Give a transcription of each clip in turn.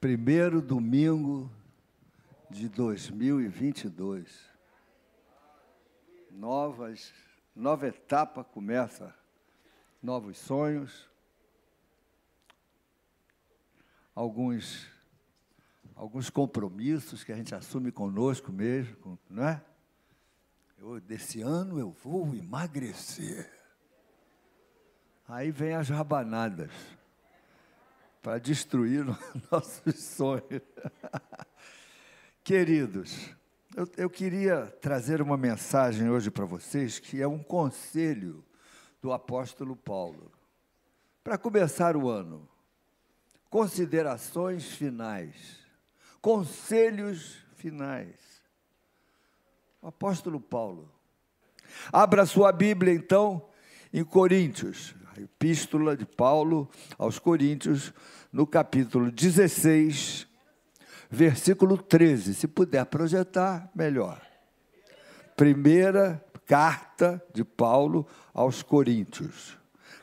primeiro domingo de 2022. Novas, nova etapa começa, novos sonhos, alguns, alguns compromissos que a gente assume conosco mesmo, não é? Eu, desse ano eu vou emagrecer. Aí vem as rabanadas para destruir nossos sonhos. Queridos, eu, eu, queria trazer uma mensagem hoje para vocês que é um conselho do apóstolo Paulo. Para começar o ano, considerações finais, conselhos finais. O apóstolo Paulo. Abra sua Bíblia, então, em Coríntios, Epístola de Paulo aos Coríntios, no capítulo 16, versículo 13. Se puder projetar, melhor. Primeira carta de Paulo aos Coríntios,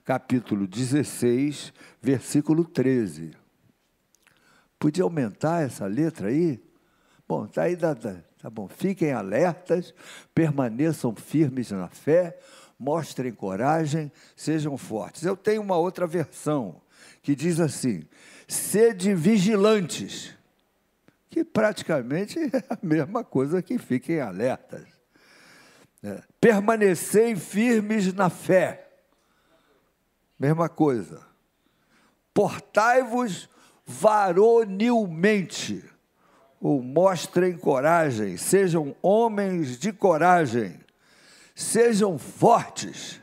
capítulo 16, versículo 13. Podia aumentar essa letra aí? Bom, tá aí, tá bom. Fiquem alertas, permaneçam firmes na fé, mostrem coragem, sejam fortes. Eu tenho uma outra versão que diz assim: sede vigilantes, que praticamente é a mesma coisa que fiquem alertas. É. Permanecei firmes na fé, mesma coisa. Portai-vos varonilmente, ou mostrem coragem, sejam homens de coragem sejam fortes.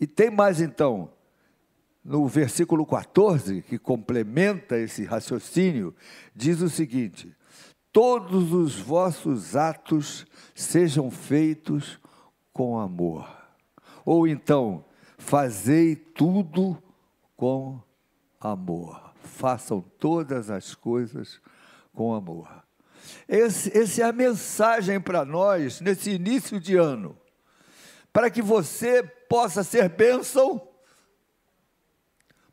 E tem mais então, no versículo 14, que complementa esse raciocínio, diz o seguinte: Todos os vossos atos sejam feitos com amor. Ou então, fazei tudo com amor. Façam todas as coisas com amor. Essa é a mensagem para nós nesse início de ano. Para que você possa ser bênção,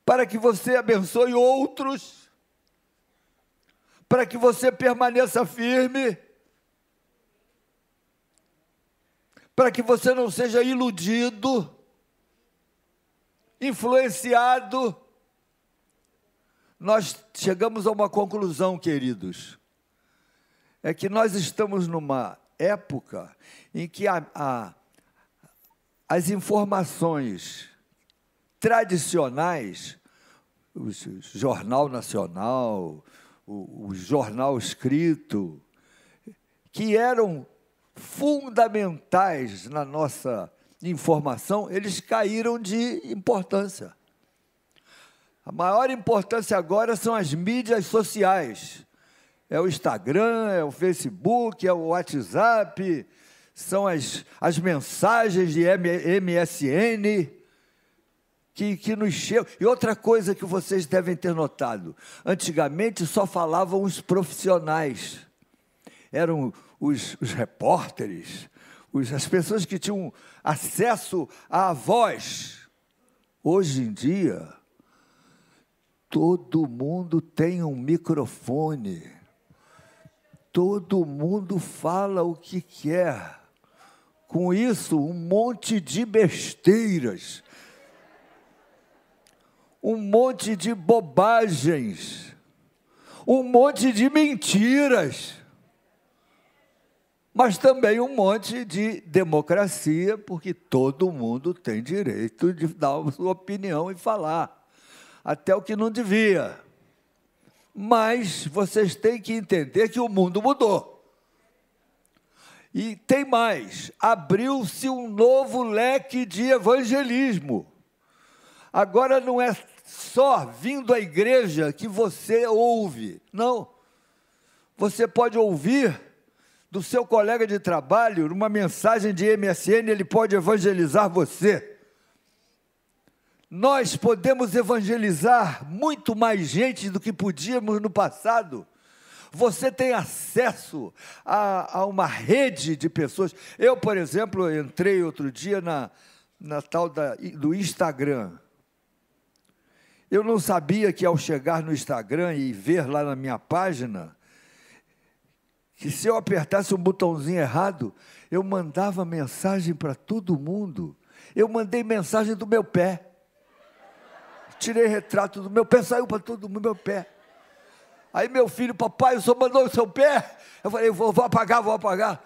para que você abençoe outros, para que você permaneça firme, para que você não seja iludido, influenciado. Nós chegamos a uma conclusão, queridos é que nós estamos numa época em que a, a, as informações tradicionais, o Jornal Nacional, o, o jornal escrito, que eram fundamentais na nossa informação, eles caíram de importância. A maior importância agora são as mídias sociais é o Instagram, é o Facebook, é o WhatsApp, são as, as mensagens de MSN que, que nos chegam. E outra coisa que vocês devem ter notado: antigamente só falavam os profissionais, eram os, os repórteres, os, as pessoas que tinham acesso à voz. Hoje em dia, todo mundo tem um microfone todo mundo fala o que quer. Com isso, um monte de besteiras, um monte de bobagens, um monte de mentiras, mas também um monte de democracia, porque todo mundo tem direito de dar a sua opinião e falar, até o que não devia. Mas vocês têm que entender que o mundo mudou. E tem mais: abriu-se um novo leque de evangelismo. Agora não é só vindo à igreja que você ouve, não. Você pode ouvir do seu colega de trabalho, uma mensagem de MSN, ele pode evangelizar você nós podemos evangelizar muito mais gente do que podíamos no passado. Você tem acesso a, a uma rede de pessoas. Eu, por exemplo, entrei outro dia na, na tal da, do Instagram. Eu não sabia que ao chegar no Instagram e ver lá na minha página, que se eu apertasse um botãozinho errado, eu mandava mensagem para todo mundo. Eu mandei mensagem do meu pé. Tirei retrato do meu pé, saiu para todo mundo meu pé. Aí meu filho, papai, o senhor mandou o seu pé? Eu falei, vou, vou apagar, vou apagar.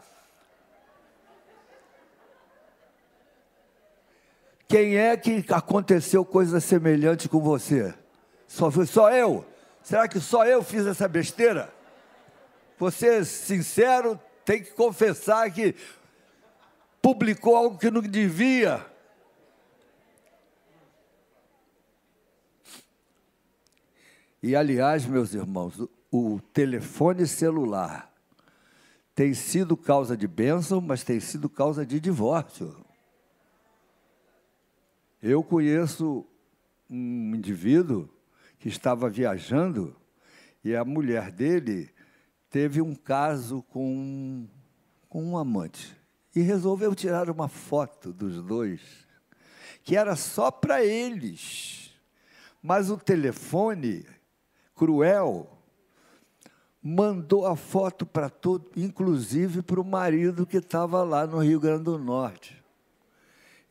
Quem é que aconteceu coisa semelhante com você? Só, só eu? Será que só eu fiz essa besteira? Você, sincero, tem que confessar que publicou algo que não devia. E, aliás, meus irmãos, o telefone celular tem sido causa de bênção, mas tem sido causa de divórcio. Eu conheço um indivíduo que estava viajando e a mulher dele teve um caso com, com um amante e resolveu tirar uma foto dos dois, que era só para eles. Mas o telefone cruel mandou a foto para todo, inclusive para o marido que estava lá no Rio Grande do Norte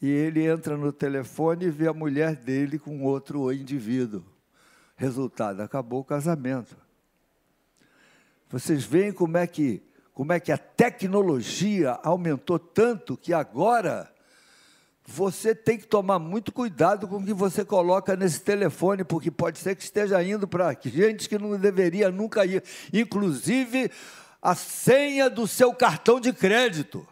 e ele entra no telefone e vê a mulher dele com outro indivíduo. Resultado, acabou o casamento. Vocês veem como é que como é que a tecnologia aumentou tanto que agora você tem que tomar muito cuidado com o que você coloca nesse telefone, porque pode ser que esteja indo para gente que não deveria nunca ir, inclusive a senha do seu cartão de crédito.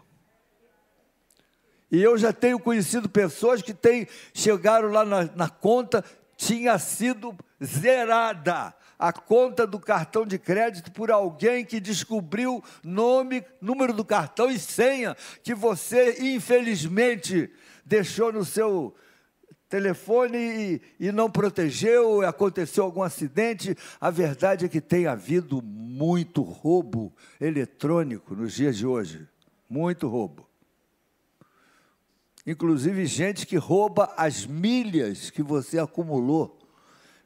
E eu já tenho conhecido pessoas que têm, chegaram lá na, na conta, tinha sido zerada a conta do cartão de crédito por alguém que descobriu nome, número do cartão e senha que você, infelizmente, deixou no seu telefone e, e não protegeu, aconteceu algum acidente. A verdade é que tem havido muito roubo eletrônico nos dias de hoje. Muito roubo. Inclusive gente que rouba as milhas que você acumulou.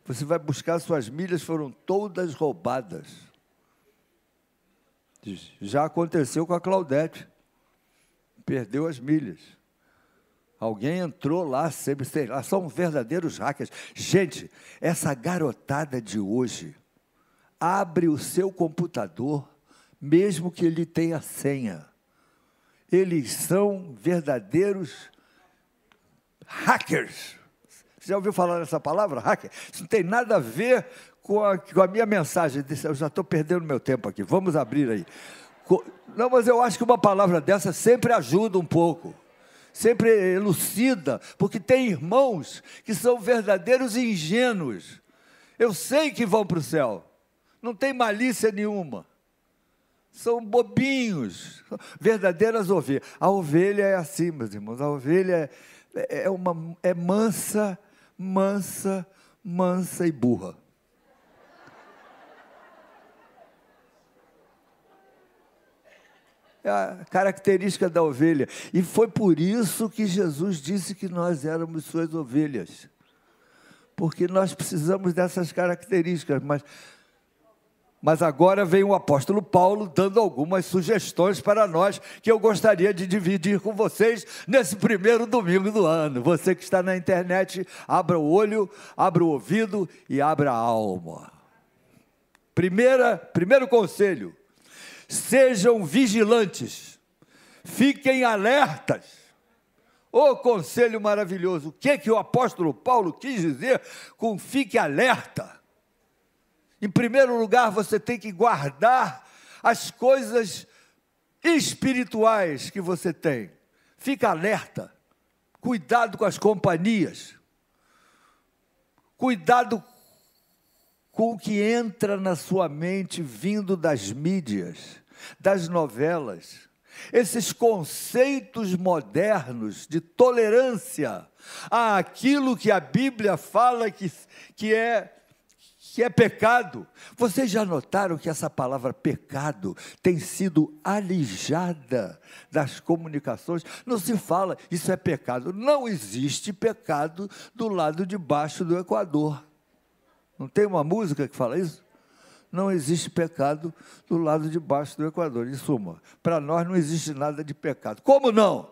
Você vai buscar suas milhas, foram todas roubadas. Já aconteceu com a Claudete. Perdeu as milhas. Alguém entrou lá, sempre, sei lá, são verdadeiros hackers. Gente, essa garotada de hoje abre o seu computador, mesmo que ele tenha senha eles são verdadeiros hackers. Você já ouviu falar dessa palavra, hacker? Isso não tem nada a ver com a, com a minha mensagem. Eu já estou perdendo meu tempo aqui. Vamos abrir aí. Não, mas eu acho que uma palavra dessa sempre ajuda um pouco. Sempre elucida, porque tem irmãos que são verdadeiros ingênuos. Eu sei que vão para o céu. Não tem malícia nenhuma são bobinhos, verdadeiras ovelhas. A ovelha é assim, meus irmãos, a ovelha é, é, uma, é mansa, mansa, mansa e burra. A característica da ovelha. E foi por isso que Jesus disse que nós éramos suas ovelhas. Porque nós precisamos dessas características, mas mas agora vem o apóstolo Paulo dando algumas sugestões para nós que eu gostaria de dividir com vocês nesse primeiro domingo do ano. Você que está na internet, abra o olho, abra o ouvido e abra a alma. Primeira, primeiro conselho: sejam vigilantes, fiquem alertas. Ô oh, conselho maravilhoso, o que, que o apóstolo Paulo quis dizer com fique alerta? Em primeiro lugar, você tem que guardar as coisas espirituais que você tem. Fica alerta. Cuidado com as companhias. Cuidado com o que entra na sua mente vindo das mídias, das novelas. Esses conceitos modernos de tolerância àquilo que a Bíblia fala que, que é que é pecado. Vocês já notaram que essa palavra pecado tem sido alijada das comunicações? Não se fala, isso é pecado. Não existe pecado do lado de baixo do Equador. Não tem uma música que fala isso? Não existe pecado do lado de baixo do Equador. Em suma, para nós não existe nada de pecado. Como não?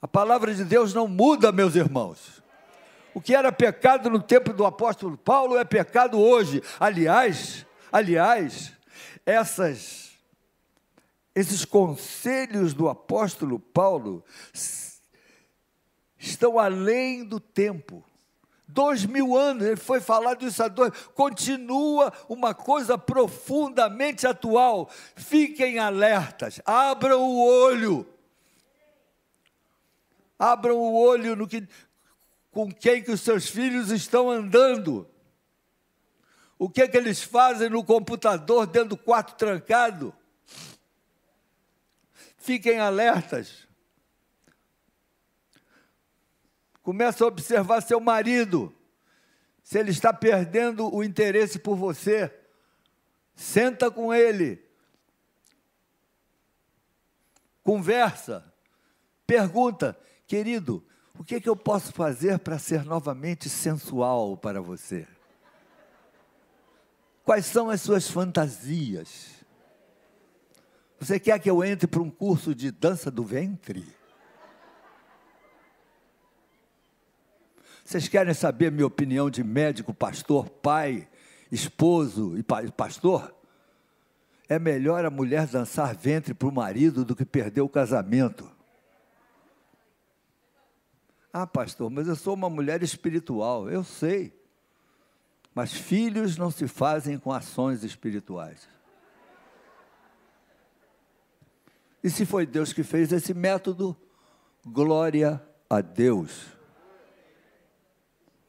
A palavra de Deus não muda, meus irmãos. O que era pecado no tempo do apóstolo Paulo é pecado hoje. Aliás, aliás, essas esses conselhos do apóstolo Paulo estão além do tempo. Dois mil anos, ele foi falar disso há dois, continua uma coisa profundamente atual. Fiquem alertas, abram o olho. Abram o olho no que, com quem que os seus filhos estão andando. O que, que eles fazem no computador dentro do quarto trancado? Fiquem alertas. Começa a observar seu marido. Se ele está perdendo o interesse por você, senta com ele. Conversa. Pergunta, querido, o que, é que eu posso fazer para ser novamente sensual para você? Quais são as suas fantasias? Você quer que eu entre para um curso de dança do ventre? Vocês querem saber minha opinião de médico, pastor, pai, esposo e pastor? É melhor a mulher dançar ventre para o marido do que perder o casamento. Ah, pastor, mas eu sou uma mulher espiritual. Eu sei. Mas filhos não se fazem com ações espirituais. E se foi Deus que fez esse método, glória a Deus.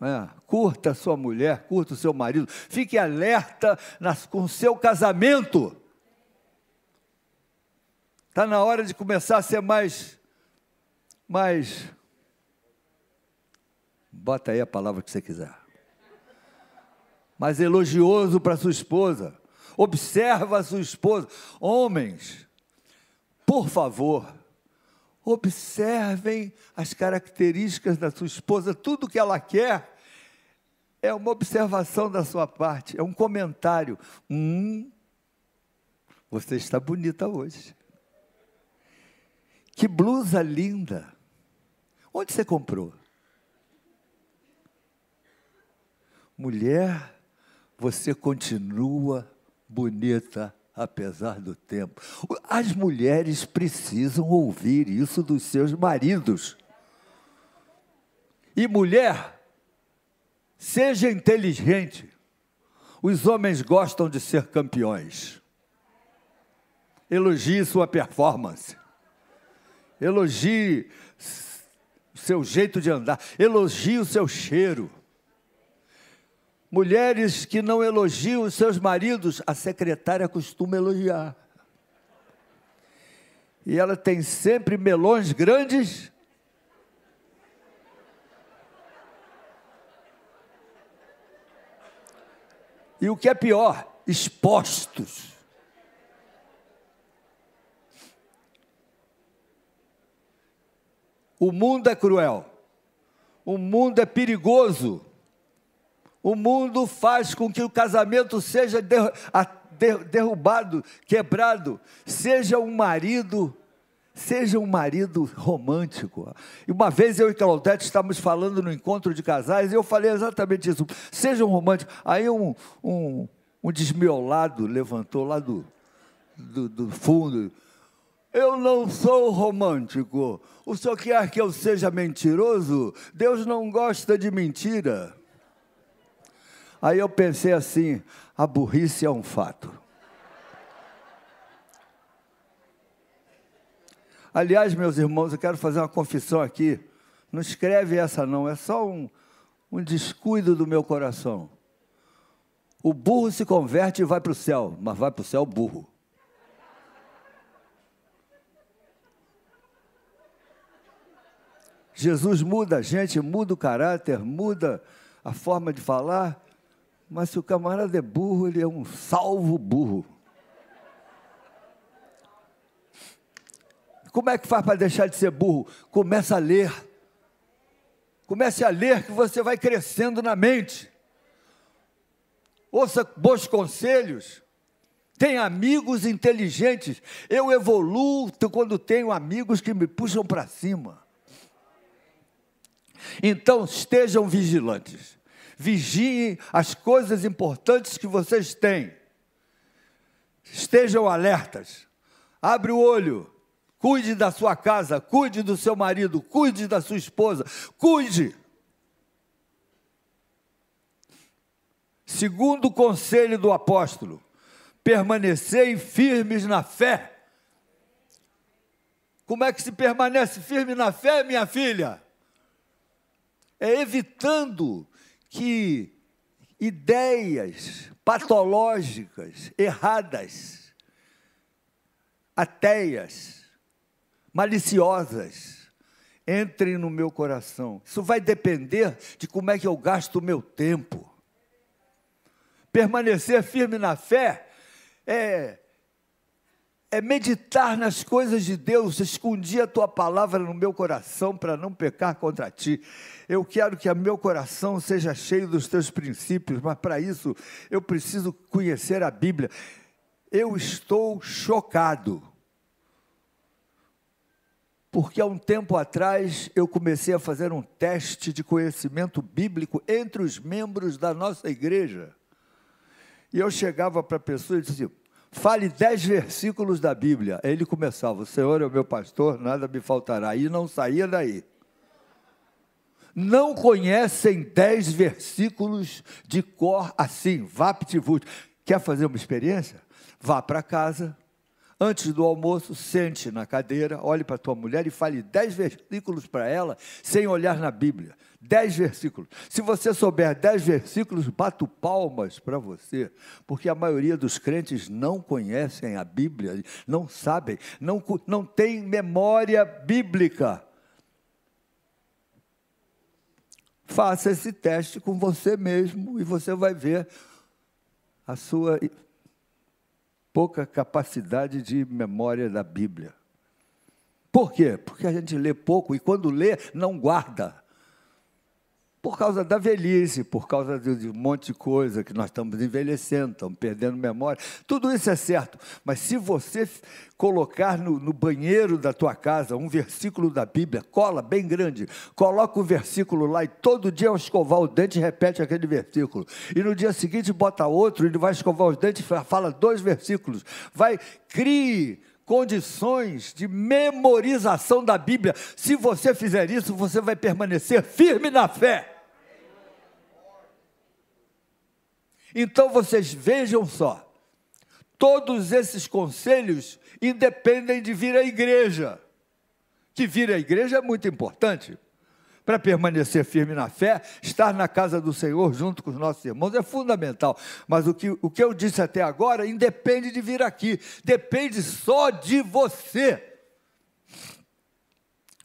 É, curta sua mulher, curta o seu marido, fique alerta nas, com o seu casamento. Está na hora de começar a ser mais, mais, bota aí a palavra que você quiser, mais elogioso para sua esposa. Observa a sua esposa. Homens, por favor, Observem as características da sua esposa, tudo que ela quer é uma observação da sua parte, é um comentário. Hum, você está bonita hoje. Que blusa linda. Onde você comprou? Mulher, você continua bonita apesar do tempo. As mulheres precisam ouvir isso dos seus maridos. E mulher, seja inteligente. Os homens gostam de ser campeões. Elogie sua performance. Elogie seu jeito de andar. Elogie o seu cheiro. Mulheres que não elogiam os seus maridos, a secretária costuma elogiar. E ela tem sempre melões grandes. E o que é pior, expostos. O mundo é cruel. O mundo é perigoso. O mundo faz com que o casamento seja derrubado, quebrado, seja um marido, seja um marido romântico. E uma vez eu e Claudete estávamos falando no encontro de casais e eu falei exatamente isso. Seja um romântico. Aí um, um, um desmiolado levantou lá do, do, do fundo. Eu não sou romântico. O senhor quer que eu seja mentiroso? Deus não gosta de mentira. Aí eu pensei assim: a burrice é um fato. Aliás, meus irmãos, eu quero fazer uma confissão aqui. Não escreve essa, não, é só um, um descuido do meu coração. O burro se converte e vai para o céu, mas vai para o céu burro. Jesus muda a gente, muda o caráter, muda a forma de falar, mas se o camarada é burro, ele é um salvo burro. Como é que faz para deixar de ser burro? Começa a ler. Comece a ler que você vai crescendo na mente. Ouça bons conselhos. Tenha amigos inteligentes. Eu evoluo quando tenho amigos que me puxam para cima. Então estejam vigilantes. Vigiem as coisas importantes que vocês têm. Estejam alertas. Abre o olho. Cuide da sua casa, cuide do seu marido, cuide da sua esposa, cuide. Segundo o conselho do apóstolo, permanecei firmes na fé. Como é que se permanece firme na fé, minha filha? É evitando que ideias patológicas, erradas, ateias, maliciosas, entrem no meu coração. Isso vai depender de como é que eu gasto o meu tempo. Permanecer firme na fé é, é meditar nas coisas de Deus. Escondi a tua palavra no meu coração para não pecar contra ti. Eu quero que o meu coração seja cheio dos teus princípios, mas para isso eu preciso conhecer a Bíblia. Eu estou chocado. Porque há um tempo atrás eu comecei a fazer um teste de conhecimento bíblico entre os membros da nossa igreja. E eu chegava para a pessoa e dizia: fale dez versículos da Bíblia. Ele começava: O Senhor é o meu pastor, nada me faltará. E não saía daí. Não conhecem dez versículos de cor assim, vapt-vult. Quer fazer uma experiência? Vá para casa, antes do almoço, sente na cadeira, olhe para tua mulher e fale dez versículos para ela, sem olhar na Bíblia. Dez versículos. Se você souber dez versículos, bato palmas para você, porque a maioria dos crentes não conhecem a Bíblia, não sabem, não, não tem memória bíblica. Faça esse teste com você mesmo e você vai ver a sua pouca capacidade de memória da Bíblia. Por quê? Porque a gente lê pouco e quando lê, não guarda. Por causa da velhice, por causa de um monte de coisa que nós estamos envelhecendo, estamos perdendo memória. Tudo isso é certo. Mas se você colocar no, no, banheiro da tua casa um versículo da Bíblia, cola bem grande, coloca o versículo lá e todo dia ao escovar o dente repete aquele versículo. E no dia seguinte bota outro, ele vai escovar os dentes e fala dois versículos. Vai, crie condições de memorização da Bíblia. Se você fizer isso, você vai permanecer firme na fé. Então vocês vejam só, todos esses conselhos independem de vir à igreja. Que vir à igreja é muito importante para permanecer firme na fé, estar na casa do Senhor junto com os nossos irmãos é fundamental. Mas o que, o que eu disse até agora independe de vir aqui, depende só de você.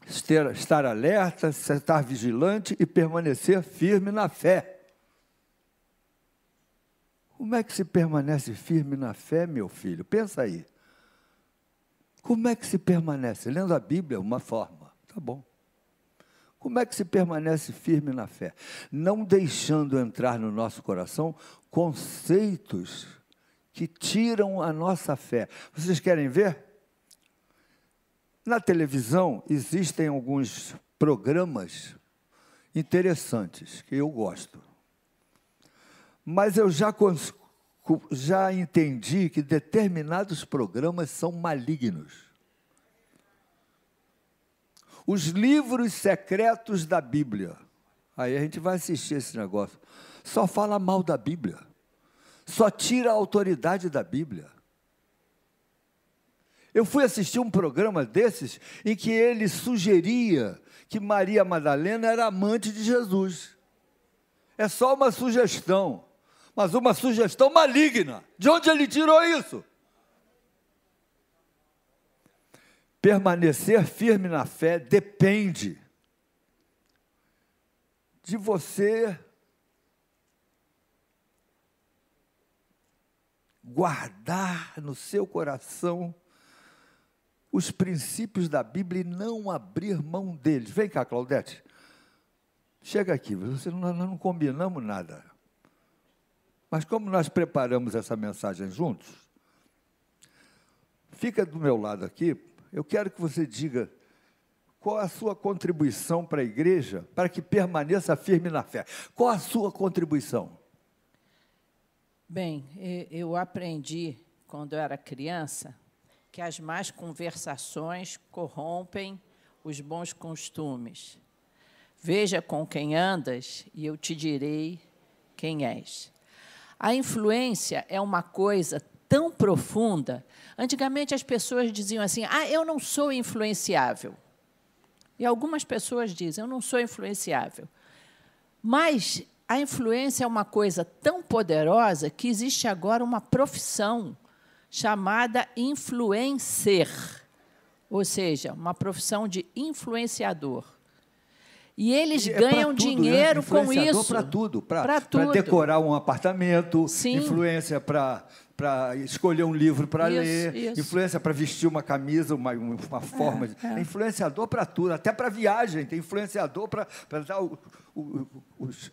Estar, estar alerta, estar vigilante e permanecer firme na fé. Como é que se permanece firme na fé, meu filho? Pensa aí. Como é que se permanece? Lendo a Bíblia, uma forma. Tá bom. Como é que se permanece firme na fé? Não deixando entrar no nosso coração conceitos que tiram a nossa fé. Vocês querem ver? Na televisão existem alguns programas interessantes que eu gosto. Mas eu já, já entendi que determinados programas são malignos os livros secretos da Bíblia. Aí a gente vai assistir esse negócio. Só fala mal da Bíblia. Só tira a autoridade da Bíblia. Eu fui assistir um programa desses em que ele sugeria que Maria Madalena era amante de Jesus. É só uma sugestão, mas uma sugestão maligna. De onde ele tirou isso? Permanecer firme na fé depende de você guardar no seu coração os princípios da Bíblia e não abrir mão deles. Vem cá, Claudete. chega aqui, você nós não combinamos nada. Mas como nós preparamos essa mensagem juntos, fica do meu lado aqui, eu quero que você diga qual a sua contribuição para a igreja para que permaneça firme na fé. Qual a sua contribuição? Bem, eu aprendi quando eu era criança que as más conversações corrompem os bons costumes. Veja com quem andas e eu te direi quem és. A influência é uma coisa tão profunda. Antigamente as pessoas diziam assim: ah, eu não sou influenciável. E algumas pessoas dizem: eu não sou influenciável. Mas a influência é uma coisa tão poderosa que existe agora uma profissão chamada influencer, ou seja, uma profissão de influenciador. E eles e é ganham tudo, né? dinheiro né? com isso. Para tudo, para decorar um apartamento, Sim. influência para para escolher um livro para ler, isso. influência para vestir uma camisa, uma, uma forma. É, de... é. influenciador para tudo, até para viagem, tem influenciador para dar o, o, os,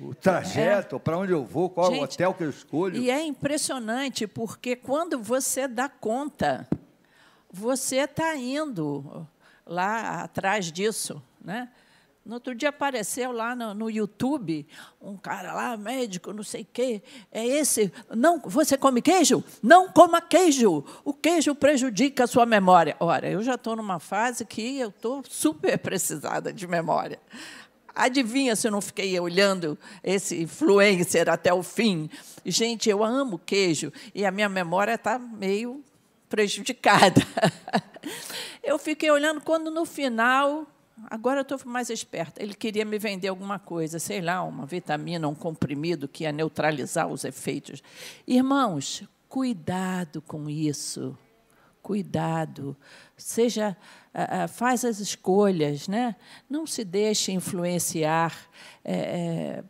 o trajeto, é. para onde eu vou, qual Gente, é o hotel que eu escolho. E é impressionante, porque quando você dá conta, você está indo lá atrás disso. Né? No outro dia apareceu lá no, no, YouTube um cara lá, médico, não sei o quê. É esse. Não, você come queijo? Não coma queijo. O queijo prejudica a sua memória. Ora, eu já estou numa fase que eu estou super precisada de memória. Adivinha se eu não fiquei olhando esse influencer até o fim? Gente, eu amo queijo e a minha memória está meio prejudicada. Eu fiquei olhando quando no final Agora eu estou mais esperta. Ele queria me vender alguma coisa, sei lá, uma vitamina, um comprimido que ia neutralizar os efeitos. Irmãos, cuidado com isso. Cuidado. Seja, uh, faz as escolhas, né? Não se deixe influenciar. É, é,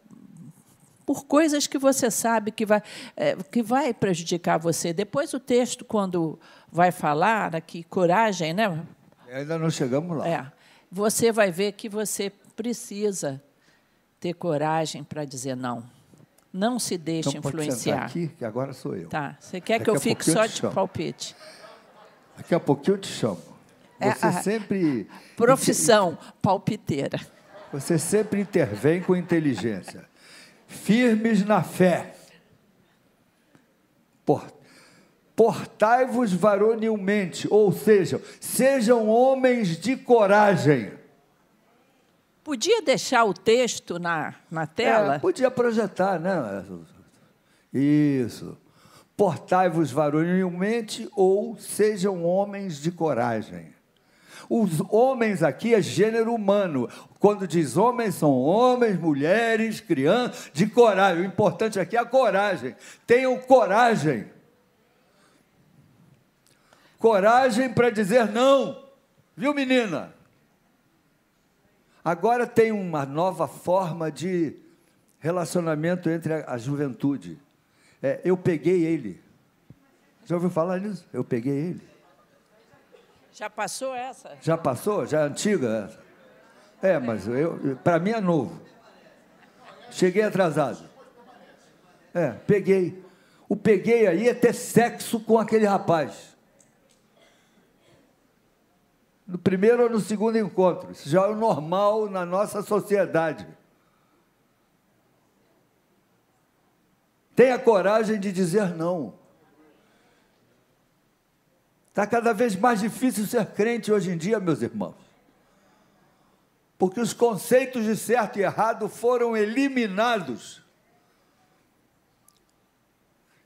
por coisas que você sabe que vai, é, que vai prejudicar você. Depois o texto, quando vai falar aqui, coragem, né? Ainda não chegamos lá. É você vai ver que você precisa ter coragem para dizer não. Não se deixe então, influenciar. Pode aqui, que agora sou eu. Tá. Você quer Daqui que eu fique só de palpite? Daqui a pouquinho eu te chamo. É você é sempre. Profissão, palpiteira. Você sempre intervém com inteligência. Firmes na fé. Por, portai-vos varonilmente, ou seja, sejam homens de coragem. Podia deixar o texto na, na tela? É, podia projetar, né? Isso. Portai-vos varonilmente, ou sejam homens de coragem. Os homens aqui é gênero humano. Quando diz homens, são homens, mulheres, crianças, de coragem. O importante aqui é a coragem. Tenham coragem coragem para dizer não. Viu, menina? Agora tem uma nova forma de relacionamento entre a, a juventude. É, eu peguei ele. Já ouviu falar nisso? Eu peguei ele. Já passou essa? Já passou? Já é antiga essa? É, mas para mim é novo. Cheguei atrasado. É, peguei. O peguei aí é ter sexo com aquele rapaz no primeiro ou no segundo encontro. Isso já é o normal na nossa sociedade. Tenha coragem de dizer não. Está cada vez mais difícil ser crente hoje em dia, meus irmãos. Porque os conceitos de certo e errado foram eliminados.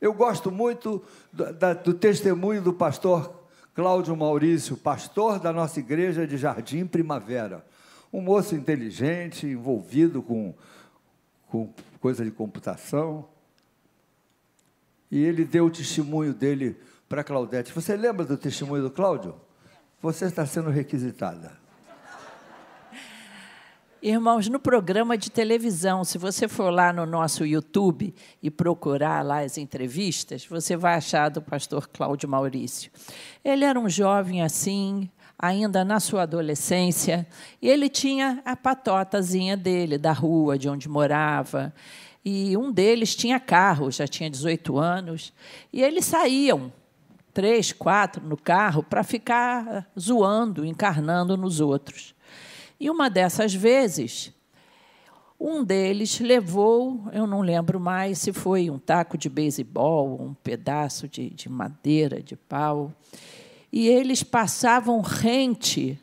Eu gosto muito do, do testemunho do pastor Cláudio Maurício, pastor da nossa igreja de Jardim Primavera. Um moço inteligente, envolvido com, com coisa de computação. E ele deu o testemunho dele para Claudete. Você lembra do testemunho do Cláudio? Você está sendo requisitada. Irmãos, no programa de televisão, se você for lá no nosso YouTube e procurar lá as entrevistas, você vai achar do pastor Cláudio Maurício. Ele era um jovem assim, ainda na sua adolescência, e ele tinha a patotazinha dele, da rua de onde morava. E um deles tinha carro, já tinha 18 anos, e eles saíam, três, quatro no carro, para ficar zoando, encarnando nos outros. E uma dessas vezes, um deles levou, eu não lembro mais se foi um taco de beisebol, um pedaço de, de madeira, de pau, e eles passavam rente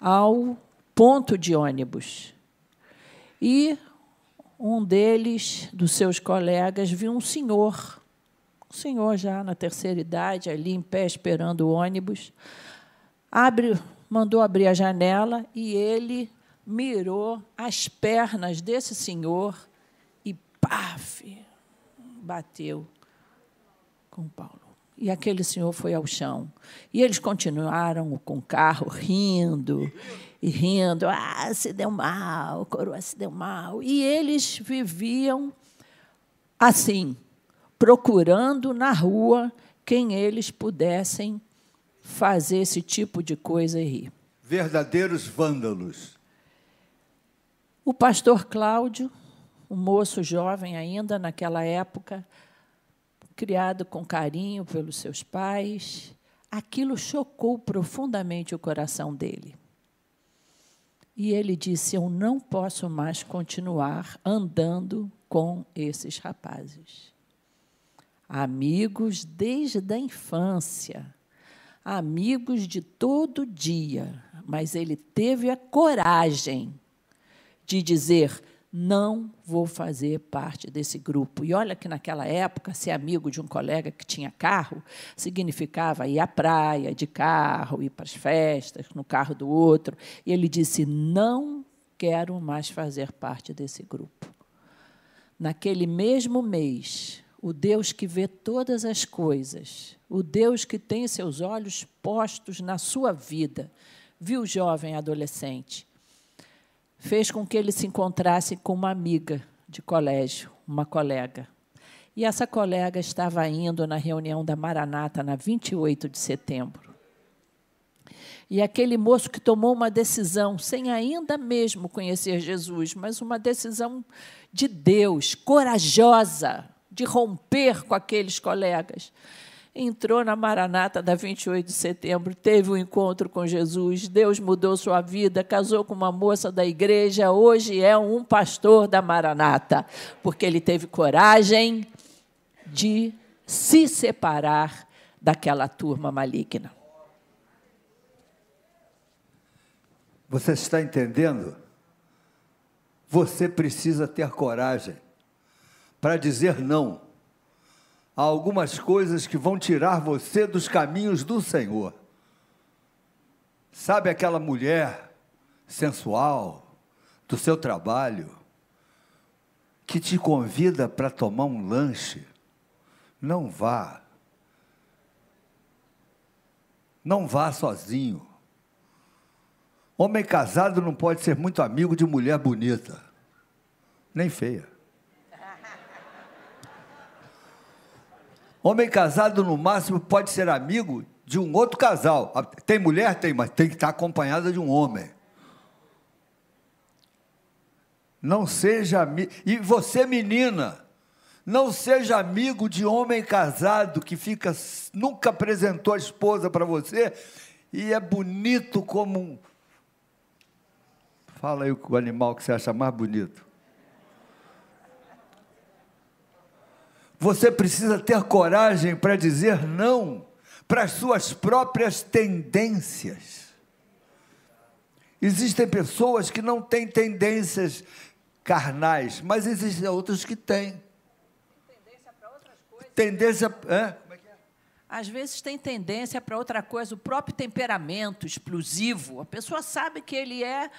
ao ponto de ônibus. E um deles, dos seus colegas, viu um senhor, um senhor já na terceira idade, ali em pé esperando o ônibus, abre, mandou abrir a janela e ele mirou as pernas desse senhor e paf, bateu com Paulo. E aquele senhor foi ao chão. E eles continuaram com o carro rindo e rindo. Ah, se deu mal, coroa se deu mal. E eles viviam assim, procurando na rua quem eles pudessem fazer esse tipo de coisa e rir. Verdadeiros vândalos. O pastor Cláudio, um moço jovem ainda naquela época, criado com carinho pelos seus pais, aquilo chocou profundamente o coração dele. E ele disse: Eu não posso mais continuar andando com esses rapazes. Amigos desde a infância, amigos de todo dia, mas ele teve a coragem de dizer: não vou fazer parte desse grupo. E olha que naquela época, ser amigo de um colega que tinha carro significava ir à praia de carro, ir para as festas no carro do outro. E ele disse: não quero mais fazer parte desse grupo. Naquele mesmo mês, o Deus que vê todas as coisas, o Deus que tem seus olhos postos na sua vida, viu o jovem adolescente fez com que ele se encontrasse com uma amiga de colégio, uma colega. E essa colega estava indo na reunião da Maranata, na 28 de setembro. E aquele moço que tomou uma decisão, sem ainda mesmo conhecer Jesus, mas uma decisão de Deus, corajosa, de romper com aqueles colegas, entrou na Maranata da 28 de setembro, teve um encontro com Jesus, Deus mudou sua vida, casou com uma moça da igreja, hoje é um pastor da Maranata, porque ele teve coragem de se separar daquela turma maligna. Você está entendendo? Você precisa ter coragem para dizer não há algumas coisas que vão tirar você dos caminhos do Senhor. Sabe aquela mulher sensual do seu trabalho que te convida para tomar um lanche? Não vá. Não vá sozinho. Homem casado não pode ser muito amigo de mulher bonita, nem feia. Homem casado, no máximo, pode ser amigo de um outro casal. Ah, tem mulher? Tem, mas tem que estar acompanhada de um homem. Não seja amigo. E você, menina, não seja amigo de homem casado que fica nunca apresentou a esposa para você e é bonito como um. Fala aí o animal que você acha mais bonito. Você precisa ter coragem para dizer não para as suas próprias tendências. Existem pessoas que não têm tendências carnais, mas existem outras que têm. Tendência para outras coisas. Tendência. É? Como é que é? Às vezes tem tendência para outra coisa, o próprio temperamento explosivo. A pessoa sabe que ele é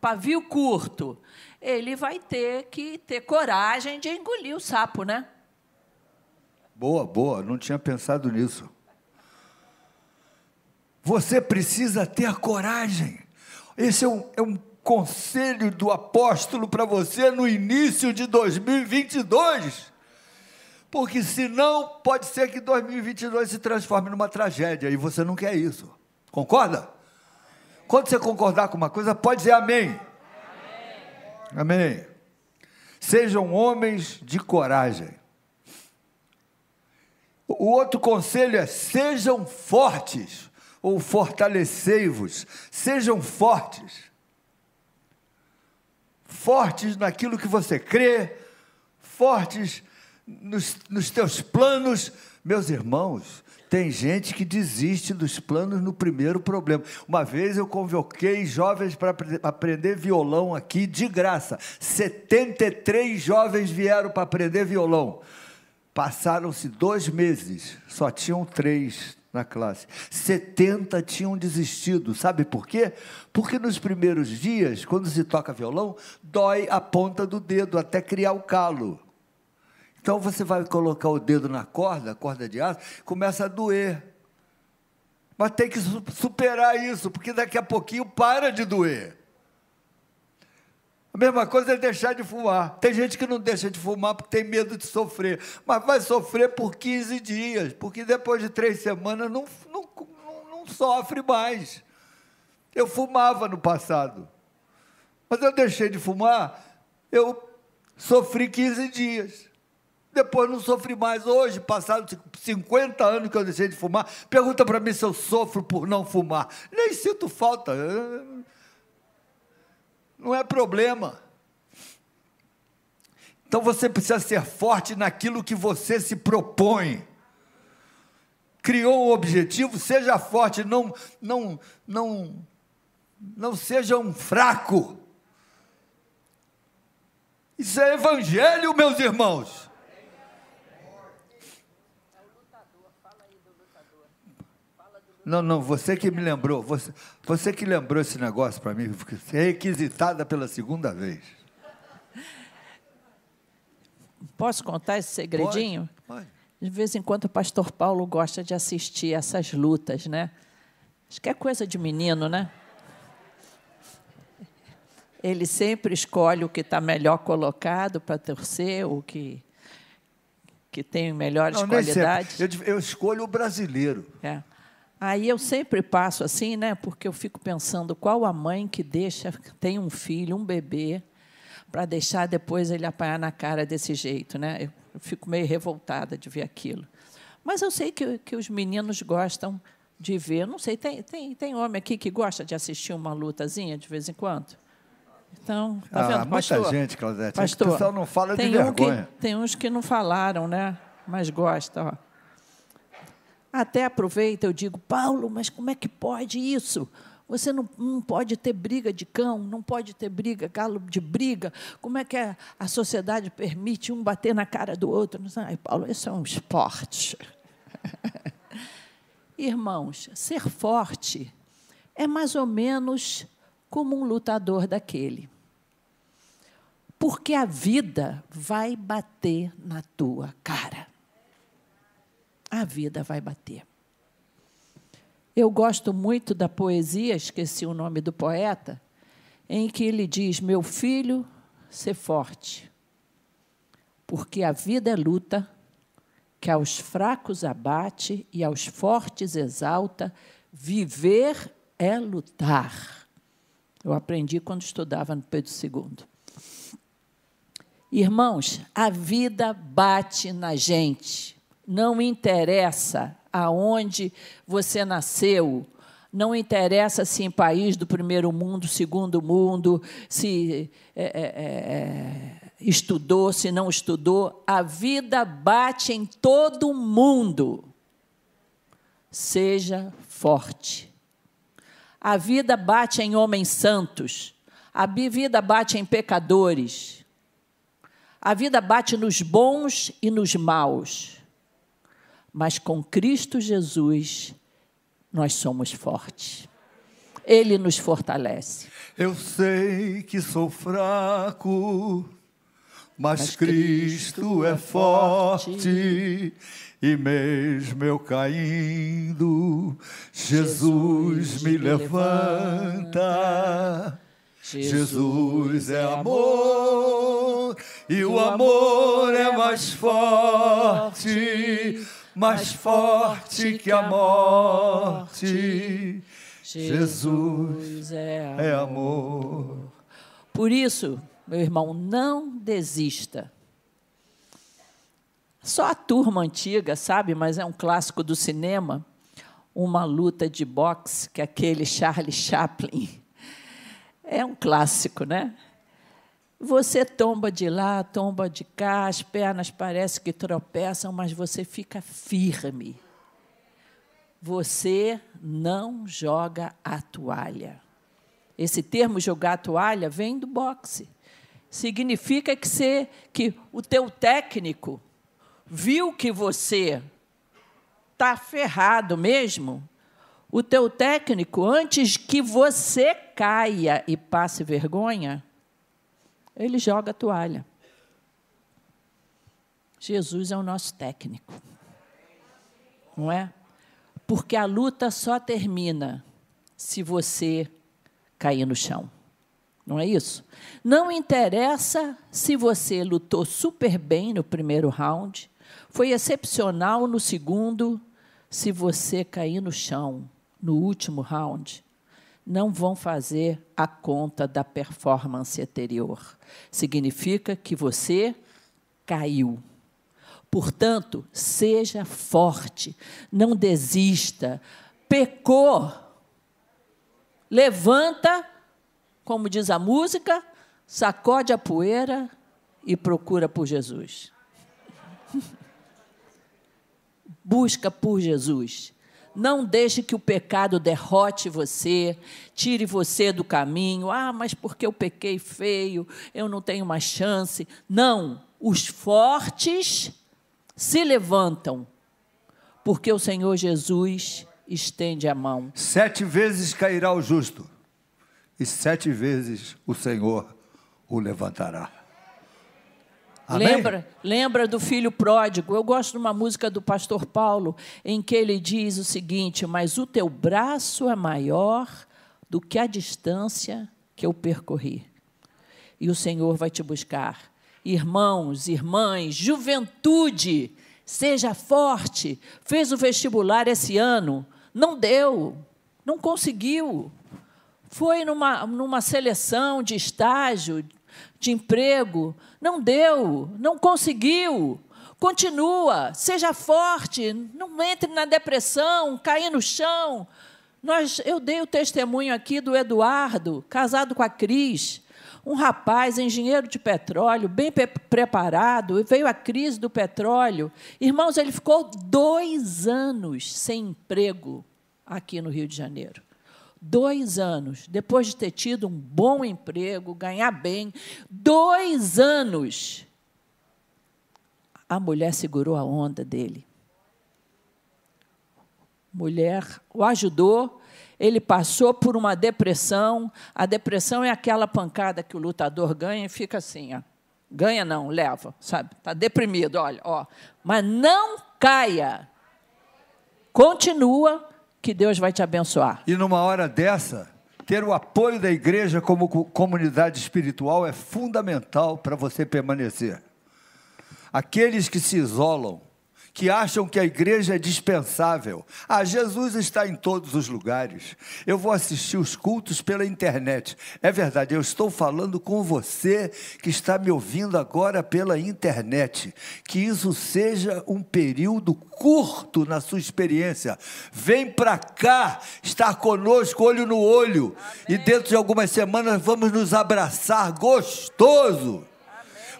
pavio curto. Ele vai ter que ter coragem de engolir o sapo, né? Boa, boa, não tinha pensado nisso. Você precisa ter coragem. Esse é um, é um conselho do apóstolo para você no início de 2022. Porque senão pode ser que 2022 se transforme numa tragédia e você não quer isso. Concorda? Quando você concordar com uma coisa, pode dizer amém. Amém. amém. Sejam homens de coragem. O outro conselho é: sejam fortes, ou fortalecei-vos, sejam fortes. Fortes naquilo que você crê, fortes nos, nos teus planos. Meus irmãos, tem gente que desiste dos planos no primeiro problema. Uma vez eu convoquei jovens para aprender violão aqui de graça. 73 jovens vieram para aprender violão. Passaram-se dois meses, só tinham três na classe. 70 tinham desistido. Sabe por quê? Porque nos primeiros dias, quando se toca violão, dói a ponta do dedo até criar o calo. Então você vai colocar o dedo na corda, corda de aço, começa a doer. Mas tem que superar isso, porque daqui a pouquinho para de doer. A mesma coisa é deixar de fumar. Tem gente que não deixa de fumar porque tem medo de sofrer. Mas vai sofrer por 15 dias, porque depois de três semanas não, não, não, não sofre mais. Eu fumava no passado. Mas eu deixei de fumar, eu sofri 15 dias. Depois não sofri mais. Hoje, passados 50 anos que eu deixei de fumar, pergunta para mim se eu sofro por não fumar. Nem sinto falta não é problema. Então você precisa ser forte naquilo que você se propõe. Criou um objetivo, seja forte, não não não não seja um fraco. Isso é evangelho, meus irmãos. Não, não, você que me lembrou, você, você que lembrou esse negócio para mim, é requisitada pela segunda vez. Posso contar esse segredinho? Pode, pode. De vez em quando o pastor Paulo gosta de assistir essas lutas, né? Acho que é coisa de menino, né? Ele sempre escolhe o que está melhor colocado para torcer, o que, que tem melhores não, qualidades. Eu, eu escolho o brasileiro. É. Aí eu sempre passo assim, né? Porque eu fico pensando qual a mãe que deixa, tem um filho, um bebê, para deixar depois ele apanhar na cara desse jeito, né? Eu fico meio revoltada de ver aquilo. Mas eu sei que, que os meninos gostam de ver. Não sei, tem, tem, tem homem aqui que gosta de assistir uma lutazinha de vez em quando? Então, tá ah, vendo, pastor? Muita gente, Claudete. Pastor, o pessoal não fala tem de um vergonha. Que, tem uns que não falaram, né? Mas gosta, ó. Até aproveita, eu digo, Paulo, mas como é que pode isso? Você não, não pode ter briga de cão, não pode ter briga, galo de briga. Como é que a, a sociedade permite um bater na cara do outro? Ai, Paulo, isso é um esporte. Irmãos, ser forte é mais ou menos como um lutador daquele. Porque a vida vai bater na tua cara a vida vai bater. Eu gosto muito da poesia, esqueci o nome do poeta, em que ele diz: Meu filho, ser forte, porque a vida é luta, que aos fracos abate e aos fortes exalta, viver é lutar. Eu aprendi quando estudava no Pedro II. Irmãos, a vida bate na gente. Não interessa aonde você nasceu, não interessa se em país do primeiro mundo, segundo mundo, se é, é, é, estudou, se não estudou, a vida bate em todo mundo. Seja forte. A vida bate em homens santos, a vida bate em pecadores, a vida bate nos bons e nos maus mas com Cristo Jesus nós somos fortes. Ele nos fortalece. Eu sei que sou fraco, mas, mas Cristo, Cristo, é, é forte. forte. E mesmo eu caindo, Jesus, Jesus me levanta. Jesus é amor, e o amor é mais forte mais forte que a morte. Jesus é amor. é amor. Por isso, meu irmão, não desista. Só a turma antiga, sabe, mas é um clássico do cinema, uma luta de boxe que aquele Charlie Chaplin. É um clássico, né? Você tomba de lá, tomba de cá, as pernas parecem que tropeçam, mas você fica firme. Você não joga a toalha. Esse termo jogar a toalha vem do boxe. Significa que, você, que o teu técnico viu que você está ferrado mesmo, o teu técnico, antes que você caia e passe vergonha, ele joga a toalha. Jesus é o nosso técnico. Não é? Porque a luta só termina se você cair no chão. Não é isso? Não interessa se você lutou super bem no primeiro round, foi excepcional no segundo, se você cair no chão no último round, não vão fazer a conta da performance anterior. Significa que você caiu. Portanto, seja forte, não desista. Pecou, levanta, como diz a música, sacode a poeira e procura por Jesus. Busca por Jesus. Não deixe que o pecado derrote você, tire você do caminho. Ah, mas porque eu pequei feio, eu não tenho mais chance. Não, os fortes se levantam, porque o Senhor Jesus estende a mão. Sete vezes cairá o justo, e sete vezes o Senhor o levantará. Lembra, lembra do filho pródigo? Eu gosto de uma música do pastor Paulo em que ele diz o seguinte: Mas o teu braço é maior do que a distância que eu percorri. E o Senhor vai te buscar. Irmãos, irmãs, juventude, seja forte. Fez o vestibular esse ano, não deu, não conseguiu. Foi numa, numa seleção de estágio, de emprego, não deu, não conseguiu. Continua, seja forte, não entre na depressão, cair no chão. Nós, eu dei o testemunho aqui do Eduardo, casado com a Cris, um rapaz, engenheiro de petróleo, bem preparado, veio a crise do petróleo. Irmãos, ele ficou dois anos sem emprego aqui no Rio de Janeiro dois anos, depois de ter tido um bom emprego, ganhar bem, dois anos, a mulher segurou a onda dele. Mulher o ajudou, ele passou por uma depressão. A depressão é aquela pancada que o lutador ganha e fica assim, ó. Ganha não, leva, sabe? Está deprimido, olha, ó. Mas não caia. Continua que Deus vai te abençoar. E numa hora dessa, ter o apoio da igreja como comunidade espiritual é fundamental para você permanecer. Aqueles que se isolam, que acham que a igreja é dispensável. Ah, Jesus está em todos os lugares. Eu vou assistir os cultos pela internet. É verdade, eu estou falando com você que está me ouvindo agora pela internet. Que isso seja um período curto na sua experiência. Vem para cá, estar conosco olho no olho. Amém. E dentro de algumas semanas vamos nos abraçar gostoso.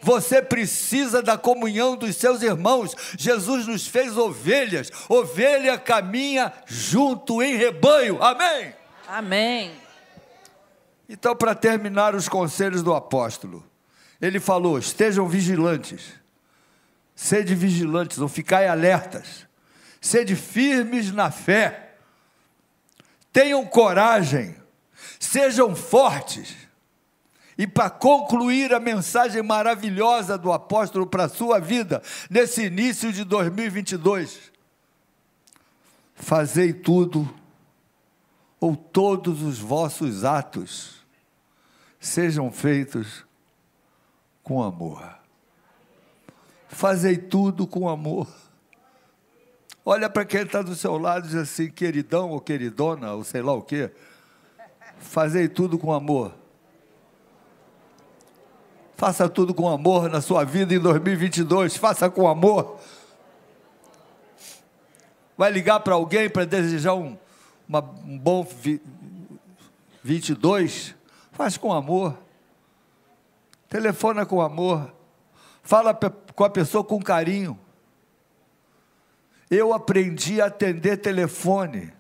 Você precisa da comunhão dos seus irmãos. Jesus nos fez ovelhas. Ovelha caminha junto em rebanho. Amém? Amém. Então, para terminar os conselhos do apóstolo, ele falou: estejam vigilantes, sede vigilantes ou ficai alertas, sede firmes na fé, tenham coragem, sejam fortes e para concluir a mensagem maravilhosa do apóstolo para a sua vida, nesse início de 2022, fazei tudo, ou todos os vossos atos, sejam feitos com amor. Fazei tudo com amor. Olha para quem está do seu lado e diz assim, queridão ou queridona, ou sei lá o quê. Fazei tudo com amor. Faça tudo com amor na sua vida em 2022. Faça com amor. Vai ligar para alguém para desejar um, uma, um bom vi, 22? Faz com amor. Telefona com amor. Fala com a pessoa com carinho. Eu aprendi a atender telefone.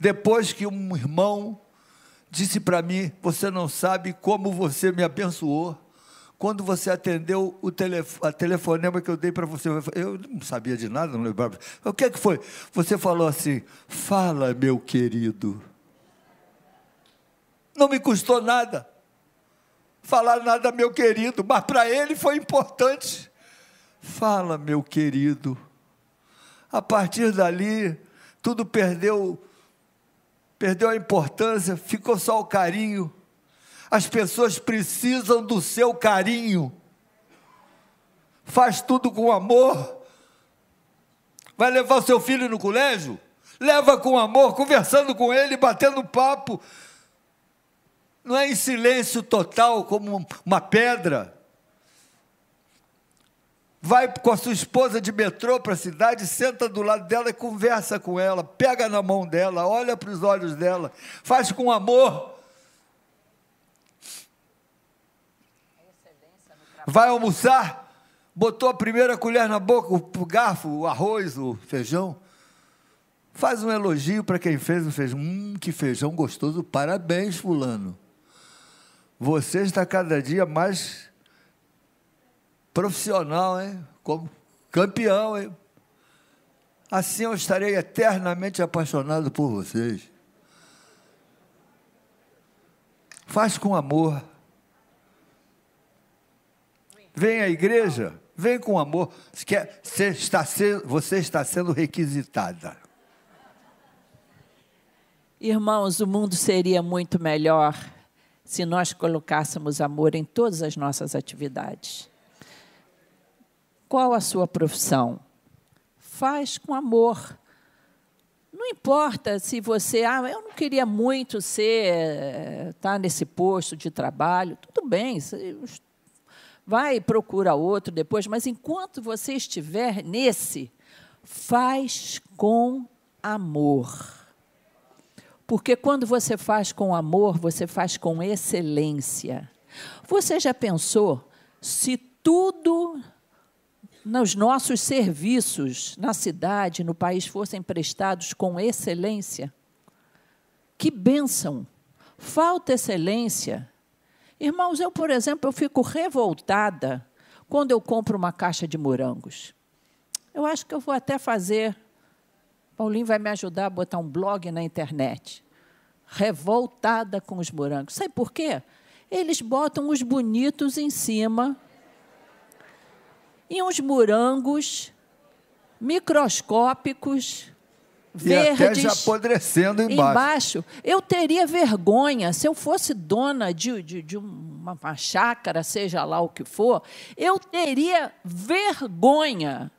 Depois que um irmão disse para mim: Você não sabe como você me abençoou. Quando você atendeu o telef a telefonema que eu dei para você, eu não sabia de nada, não lembrava. O que, é que foi? Você falou assim: Fala, meu querido. Não me custou nada falar nada, meu querido, mas para ele foi importante. Fala, meu querido. A partir dali, tudo perdeu perdeu a importância, ficou só o carinho. As pessoas precisam do seu carinho. Faz tudo com amor. Vai levar seu filho no colégio? Leva com amor, conversando com ele, batendo papo. Não é em silêncio total, como uma pedra. Vai com a sua esposa de metrô para a cidade, senta do lado dela e conversa com ela, pega na mão dela, olha para os olhos dela, faz com amor. Vai almoçar, botou a primeira colher na boca, o garfo, o arroz, o feijão. Faz um elogio para quem fez o feijão. Hum, que feijão gostoso, parabéns, Fulano. Você está cada dia mais profissional, hein? Como campeão, hein? Assim eu estarei eternamente apaixonado por vocês. Faz com amor. Vem à igreja, vem com amor. Você está sendo, você está sendo requisitada. Irmãos, o mundo seria muito melhor se nós colocássemos amor em todas as nossas atividades. Qual a sua profissão? Faz com amor. Não importa se você, ah, eu não queria muito ser, estar tá nesse posto de trabalho, tudo bem, vai procura outro depois, mas enquanto você estiver nesse, faz com amor. Porque quando você faz com amor, você faz com excelência. Você já pensou se tudo nos nossos serviços na cidade, no país, fossem prestados com excelência? Que bênção! Falta excelência. Irmãos, eu, por exemplo, eu fico revoltada quando eu compro uma caixa de morangos. Eu acho que eu vou até fazer Paulinho vai me ajudar a botar um blog na internet. Revoltada com os morangos. Sabe por quê? Eles botam os bonitos em cima e uns morangos microscópicos, verdes. E até já apodrecendo embaixo. embaixo. Eu teria vergonha, se eu fosse dona de, de, de uma, uma chácara, seja lá o que for, eu teria vergonha.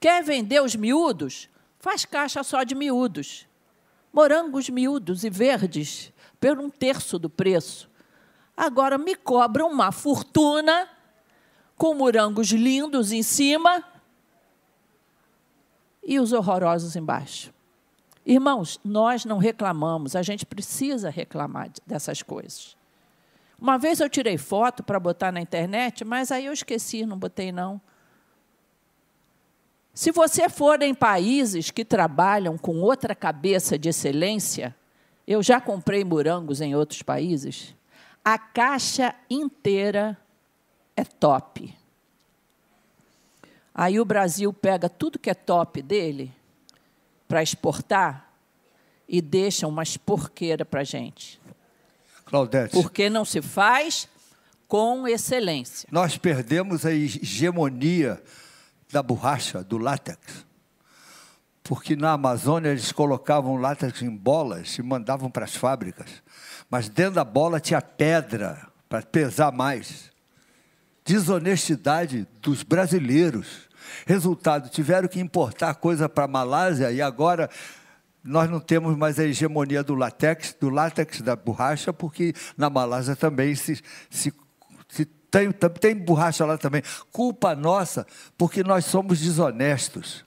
Quer vender os miúdos? Faz caixa só de miúdos. Morangos miúdos e verdes, por um terço do preço. Agora me cobram uma fortuna com morangos lindos em cima e os horrorosos embaixo. Irmãos, nós não reclamamos, a gente precisa reclamar dessas coisas. Uma vez eu tirei foto para botar na internet, mas aí eu esqueci, não botei não. Se você for em países que trabalham com outra cabeça de excelência, eu já comprei morangos em outros países, a caixa inteira é top. Aí o Brasil pega tudo que é top dele para exportar e deixa umas porqueira para a gente. Claudete. Porque não se faz com excelência. Nós perdemos a hegemonia da borracha, do látex. Porque na Amazônia eles colocavam látex em bolas e mandavam para as fábricas. Mas dentro da bola tinha pedra para pesar mais. Desonestidade dos brasileiros. Resultado, tiveram que importar coisa para a Malásia e agora nós não temos mais a hegemonia do látex, do látex da borracha, porque na Malásia também se, se, se tem, tem borracha lá também. Culpa nossa, porque nós somos desonestos.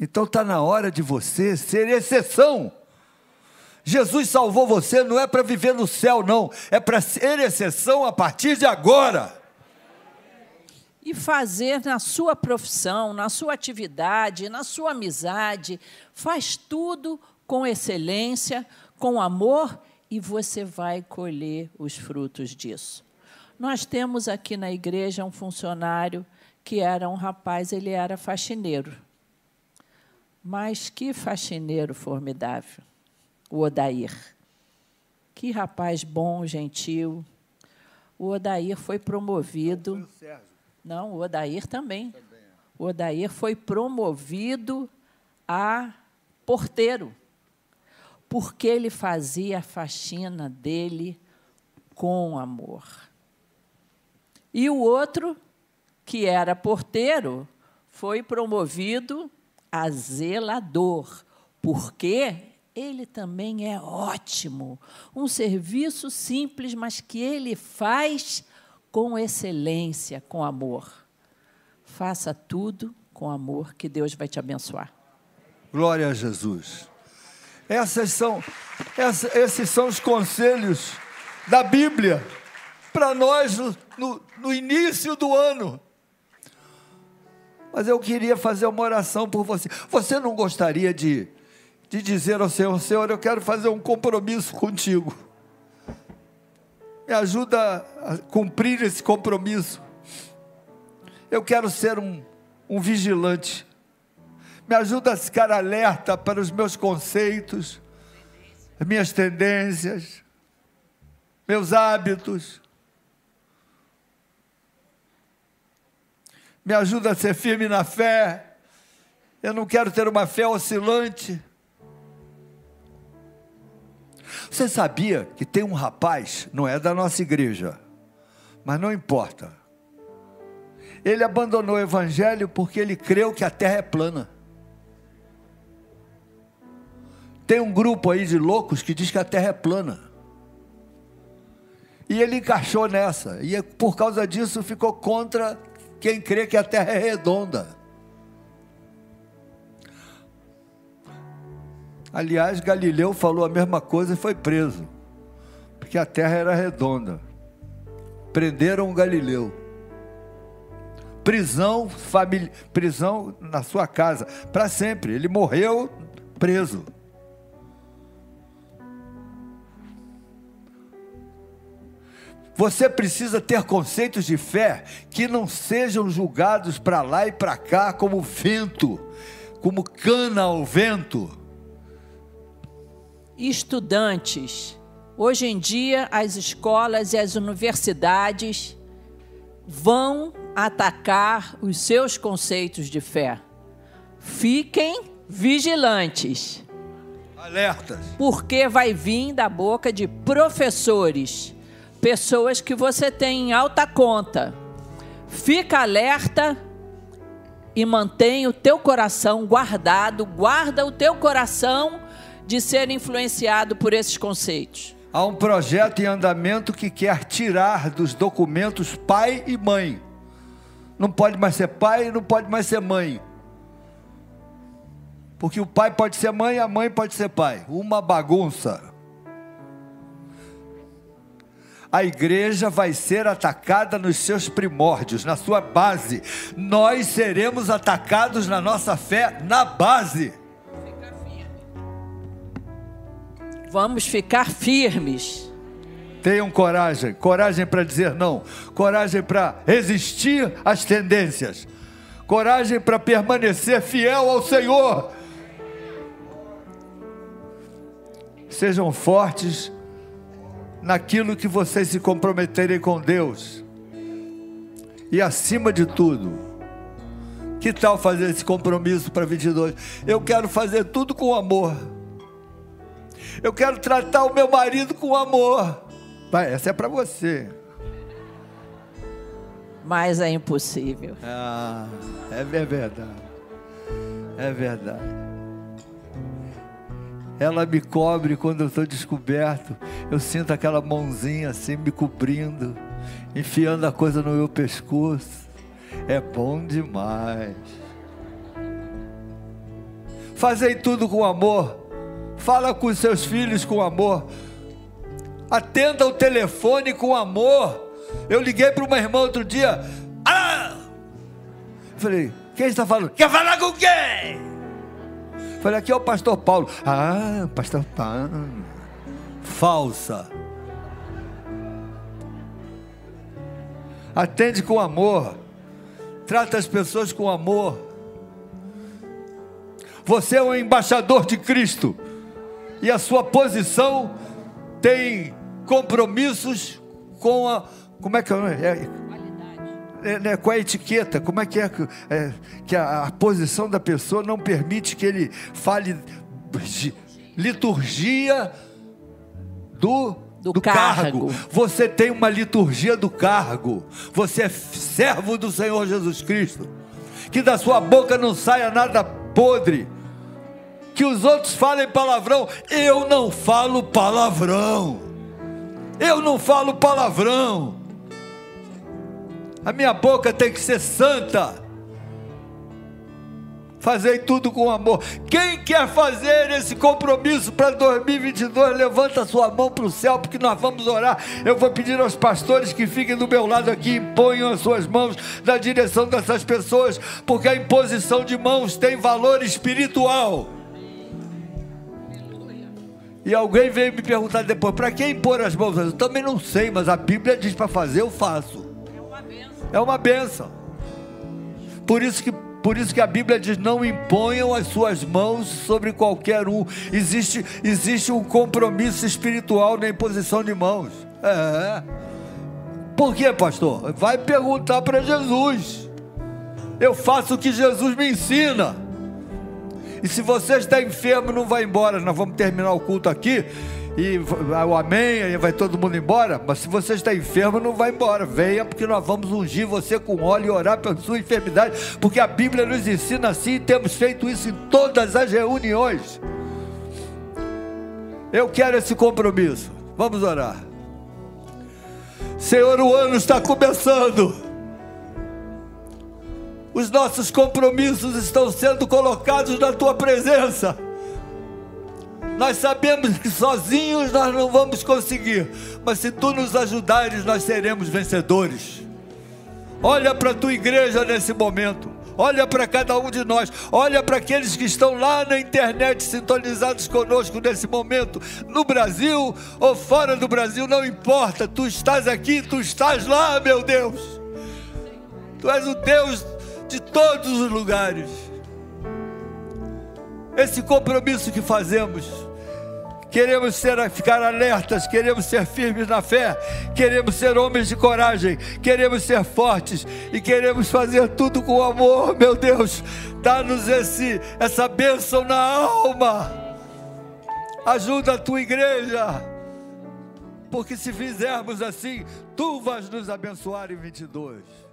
Então está na hora de você ser exceção. Jesus salvou você não é para viver no céu, não, é para ser exceção a partir de agora. E fazer na sua profissão, na sua atividade, na sua amizade, faz tudo com excelência, com amor e você vai colher os frutos disso. Nós temos aqui na igreja um funcionário que era um rapaz, ele era faxineiro. Mas que faxineiro formidável, o Odair. Que rapaz bom, gentil. O Odair foi promovido. Não, o Odair também. O Odair foi promovido a porteiro, porque ele fazia a faxina dele com amor. E o outro, que era porteiro, foi promovido a zelador, porque ele também é ótimo. Um serviço simples, mas que ele faz com excelência, com amor. Faça tudo com amor, que Deus vai te abençoar. Glória a Jesus. Essas são, essa, esses são os conselhos da Bíblia para nós no, no, no início do ano. Mas eu queria fazer uma oração por você. Você não gostaria de, de dizer ao Senhor: Senhor, eu quero fazer um compromisso contigo. Me ajuda a cumprir esse compromisso. Eu quero ser um, um vigilante. Me ajuda a ficar alerta para os meus conceitos, as minhas tendências, meus hábitos. me ajuda a ser firme na fé. Eu não quero ter uma fé oscilante. Você sabia que tem um rapaz, não é da nossa igreja, mas não importa. Ele abandonou o evangelho porque ele creu que a terra é plana. Tem um grupo aí de loucos que diz que a terra é plana. E ele encaixou nessa, e por causa disso ficou contra quem crê que a terra é redonda. Aliás, Galileu falou a mesma coisa e foi preso, porque a terra era redonda. Prenderam Galileu. Prisão, família, prisão na sua casa, para sempre. Ele morreu preso. Você precisa ter conceitos de fé que não sejam julgados para lá e para cá como vento, como cana ao vento. Estudantes, hoje em dia as escolas e as universidades vão atacar os seus conceitos de fé. Fiquem vigilantes. Alertas. Porque vai vir da boca de professores pessoas que você tem em alta conta. Fica alerta e mantém o teu coração guardado, guarda o teu coração de ser influenciado por esses conceitos. Há um projeto em andamento que quer tirar dos documentos pai e mãe. Não pode mais ser pai, não pode mais ser mãe. Porque o pai pode ser mãe, a mãe pode ser pai. Uma bagunça a igreja vai ser atacada nos seus primórdios, na sua base. Nós seremos atacados na nossa fé na base. Vamos ficar firmes. Tenham coragem, coragem para dizer não, coragem para resistir às tendências, coragem para permanecer fiel ao Senhor. Sejam fortes naquilo que vocês se comprometerem com Deus. E acima de tudo, que tal fazer esse compromisso para 22? Eu quero fazer tudo com amor. Eu quero tratar o meu marido com amor. Vai, essa é para você. mas é impossível. Ah, é verdade. É verdade. Ela me cobre quando eu estou descoberto. Eu sinto aquela mãozinha assim me cobrindo, enfiando a coisa no meu pescoço. É bom demais. Fazei tudo com amor. Fala com seus filhos com amor. Atenda o telefone com amor. Eu liguei para uma irmã outro dia. Ah! Falei, quem está falando? Quer falar com quem? Falei, aqui é o pastor Paulo. Ah, pastor Paulo. Falsa. Atende com amor. Trata as pessoas com amor. Você é um embaixador de Cristo. E a sua posição tem compromissos com a. Como é que é? é é, né, com a etiqueta, como é que é, é que a, a, posição da pessoa não permite que ele fale de liturgia do, do, do cargo. cargo. Você tem uma liturgia do cargo. Você é servo do Senhor Jesus Cristo. Que da sua boca não saia nada podre. Que os outros falem palavrão. Eu não falo palavrão. Eu não falo palavrão. A minha boca tem que ser santa. Fazei tudo com amor. Quem quer fazer esse compromisso para 2022, levanta a sua mão para o céu, porque nós vamos orar. Eu vou pedir aos pastores que fiquem do meu lado aqui, imponham as suas mãos na direção dessas pessoas, porque a imposição de mãos tem valor espiritual. E alguém veio me perguntar depois: para quem impor as mãos? Eu também não sei, mas a Bíblia diz para fazer, eu faço. É uma benção. Por isso que por isso que a Bíblia diz: não imponham as suas mãos sobre qualquer um. Existe, existe um compromisso espiritual na imposição de mãos. É. Por quê, pastor? Vai perguntar para Jesus. Eu faço o que Jesus me ensina. E se você está enfermo, não vai embora. Nós vamos terminar o culto aqui e o amém, aí vai todo mundo embora. Mas se você está enfermo, não vai embora. Venha, porque nós vamos ungir você com óleo e orar pela sua enfermidade, porque a Bíblia nos ensina assim e temos feito isso em todas as reuniões. Eu quero esse compromisso. Vamos orar. Senhor, o ano está começando. Os nossos compromissos estão sendo colocados na tua presença. Nós sabemos que sozinhos nós não vamos conseguir, mas se tu nos ajudares, nós seremos vencedores. Olha para a tua igreja nesse momento. Olha para cada um de nós, olha para aqueles que estão lá na internet sintonizados conosco nesse momento, no Brasil ou fora do Brasil, não importa, tu estás aqui, tu estás lá, meu Deus. Tu és o Deus de todos os lugares. Esse compromisso que fazemos queremos ser, ficar alertas, queremos ser firmes na fé, queremos ser homens de coragem, queremos ser fortes e queremos fazer tudo com amor, meu Deus. Dá-nos esse essa bênção na alma. Ajuda a tua igreja. Porque se fizermos assim, tu vais nos abençoar em 22.